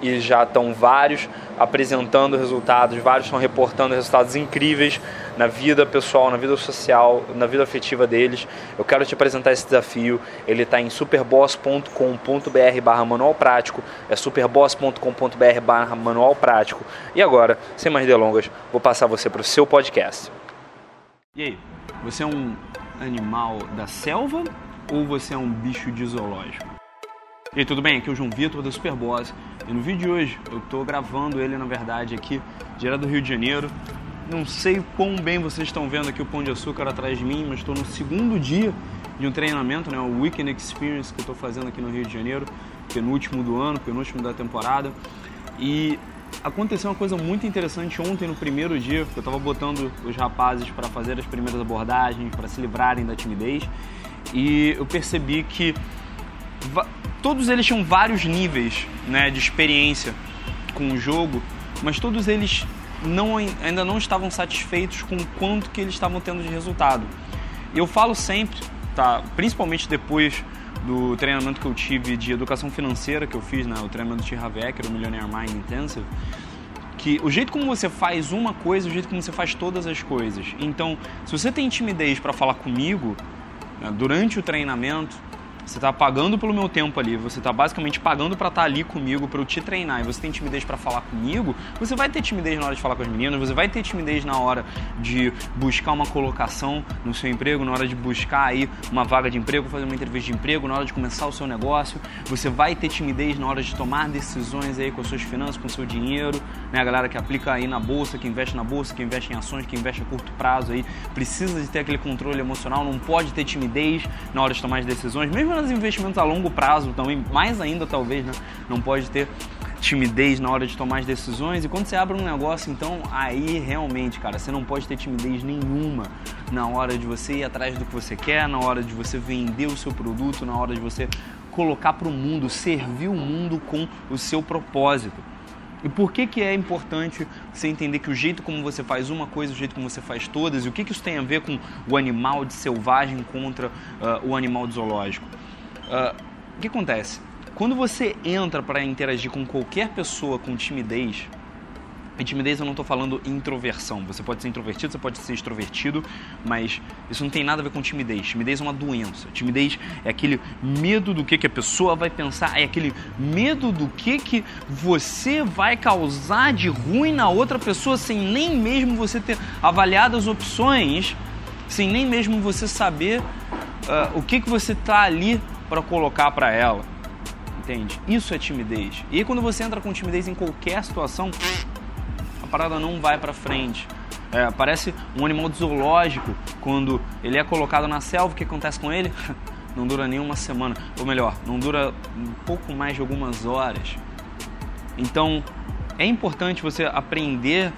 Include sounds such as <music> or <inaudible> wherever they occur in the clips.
e já estão vários apresentando resultados, vários estão reportando resultados incríveis na vida pessoal, na vida social, na vida afetiva deles. Eu quero te apresentar esse desafio. Ele está em superboss.com.br barra manual prático. É superboss.com.br barra manual prático. E agora, sem mais delongas, vou passar você para o seu podcast. E aí, você é um animal da selva ou você é um bicho de zoológico? E aí, tudo bem? Aqui é o João Vitor da Superboss. E no vídeo de hoje eu estou gravando ele, na verdade, aqui, direto do Rio de Janeiro. Não sei quão bem vocês estão vendo aqui o Pão de Açúcar atrás de mim, mas estou no segundo dia de um treinamento, né, o Weekend Experience que eu estou fazendo aqui no Rio de Janeiro, penúltimo do ano, penúltimo da temporada. E aconteceu uma coisa muito interessante ontem no primeiro dia, eu estava botando os rapazes para fazer as primeiras abordagens, para se livrarem da timidez, e eu percebi que todos eles tinham vários níveis né, de experiência com o jogo, mas todos eles não, ainda não estavam satisfeitos com o quanto que eles estavam tendo de resultado. Eu falo sempre, tá, principalmente depois do treinamento que eu tive de educação financeira que eu fiz, né, o treinamento de Havek, o Millionaire Mind Intensive, que o jeito como você faz uma coisa, o jeito como você faz todas as coisas. Então, se você tem timidez para falar comigo né, durante o treinamento, você está pagando pelo meu tempo ali, você está basicamente pagando para estar tá ali comigo, para eu te treinar, e você tem timidez para falar comigo, você vai ter timidez na hora de falar com as meninas, você vai ter timidez na hora de buscar uma colocação no seu emprego, na hora de buscar aí uma vaga de emprego, fazer uma entrevista de emprego, na hora de começar o seu negócio, você vai ter timidez na hora de tomar decisões aí com as suas finanças, com o seu dinheiro, né? A galera que aplica aí na bolsa, que investe na bolsa, que investe em ações, que investe a curto prazo aí, precisa de ter aquele controle emocional, não pode ter timidez na hora de tomar as decisões, mesmo nos investimentos a longo prazo também, mais ainda talvez, né? Não pode ter timidez na hora de tomar as decisões. E quando você abre um negócio, então aí realmente, cara, você não pode ter timidez nenhuma na hora de você ir atrás do que você quer, na hora de você vender o seu produto, na hora de você colocar para o mundo, servir o mundo com o seu propósito. E por que, que é importante você entender que o jeito como você faz uma coisa, o jeito como você faz todas, e o que, que isso tem a ver com o animal de selvagem contra uh, o animal de zoológico? Uh, o que acontece? Quando você entra para interagir com qualquer pessoa com timidez, e timidez eu não estou falando introversão. Você pode ser introvertido, você pode ser extrovertido, mas isso não tem nada a ver com timidez. Timidez é uma doença. Timidez é aquele medo do que, que a pessoa vai pensar, é aquele medo do que, que você vai causar de ruim na outra pessoa sem nem mesmo você ter avaliado as opções, sem nem mesmo você saber uh, o que, que você está ali para colocar para ela. Entende? Isso é timidez. E aí, quando você entra com timidez em qualquer situação, a parada não vai para frente. É, parece um animal zoológico quando ele é colocado na selva. O que acontece com ele? <laughs> Não dura nem uma semana, ou melhor, não dura um pouco mais de algumas horas. Então, é importante você aprender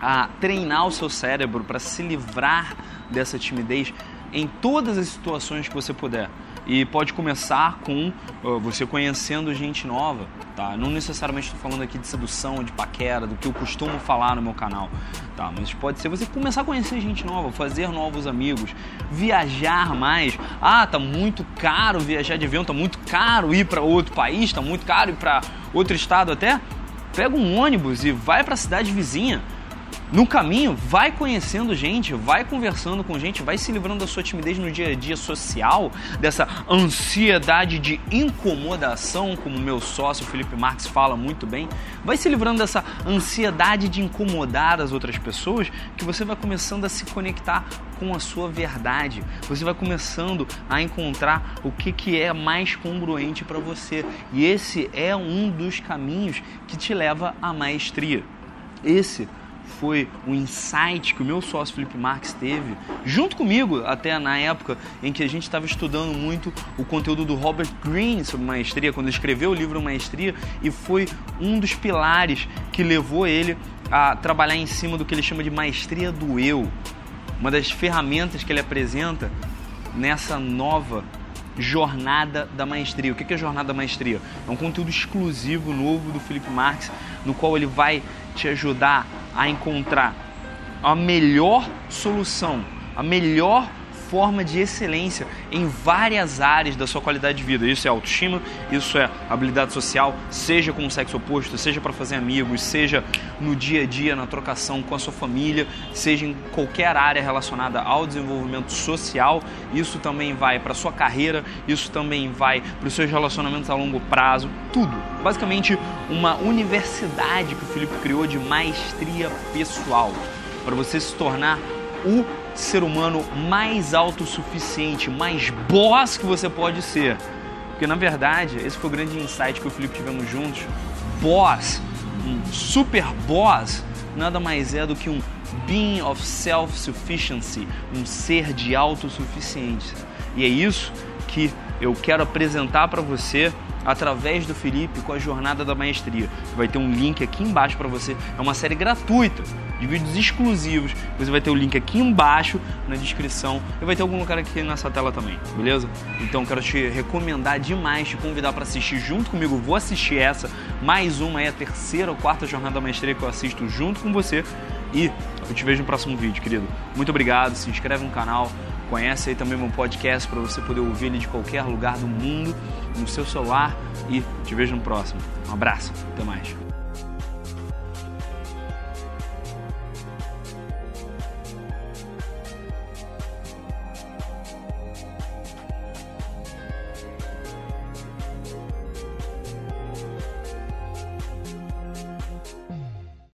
a treinar o seu cérebro para se livrar dessa timidez em todas as situações que você puder. E pode começar com uh, você conhecendo gente nova, tá? Não necessariamente estou falando aqui de sedução, de paquera, do que eu costumo falar no meu canal, tá? Mas pode ser você começar a conhecer gente nova, fazer novos amigos, viajar mais. Ah, tá muito caro viajar de avião, tá muito caro ir para outro país, tá muito caro ir para outro estado até. Pega um ônibus e vai para a cidade vizinha no caminho, vai conhecendo gente, vai conversando com gente, vai se livrando da sua timidez no dia a dia social, dessa ansiedade de incomodação, como meu sócio Felipe Marques fala muito bem. Vai se livrando dessa ansiedade de incomodar as outras pessoas, que você vai começando a se conectar com a sua verdade. Você vai começando a encontrar o que, que é mais congruente para você. E esse é um dos caminhos que te leva à maestria. Esse foi o insight que o meu sócio Felipe Marques teve, junto comigo, até na época em que a gente estava estudando muito o conteúdo do Robert Greene sobre maestria, quando ele escreveu o livro Maestria, e foi um dos pilares que levou ele a trabalhar em cima do que ele chama de maestria do eu. Uma das ferramentas que ele apresenta nessa nova Jornada da Maestria. O que é Jornada da Maestria? É um conteúdo exclusivo novo do Felipe Marques, no qual ele vai te ajudar a encontrar a melhor solução, a melhor forma de excelência em várias áreas da sua qualidade de vida. Isso é autoestima, isso é habilidade social, seja com o sexo oposto, seja para fazer amigos, seja no dia a dia, na trocação com a sua família, seja em qualquer área relacionada ao desenvolvimento social. Isso também vai para a sua carreira, isso também vai para os seus relacionamentos a longo prazo, tudo. Basicamente, uma universidade que o Felipe criou de maestria pessoal para você se tornar o ser humano mais autossuficiente, mais boss que você pode ser. Porque na verdade, esse foi o grande insight que o Felipe tivemos juntos. Boss, um super boss, nada mais é do que um being of self-sufficiency, um ser de autossuficiência. E é isso que eu quero apresentar para você através do Felipe com a Jornada da Maestria. Vai ter um link aqui embaixo para você. É uma série gratuita de vídeos exclusivos. Você vai ter o link aqui embaixo na descrição e vai ter algum lugar aqui nessa tela também, beleza? Então quero te recomendar demais, te convidar para assistir junto comigo. Vou assistir essa, mais uma é a terceira ou quarta Jornada da Maestria que eu assisto junto com você. E eu te vejo no próximo vídeo, querido. Muito obrigado, se inscreve no canal, conhece aí também meu podcast para você poder ouvir ele de qualquer lugar do mundo, no seu celular e te vejo no próximo. Um abraço, até mais.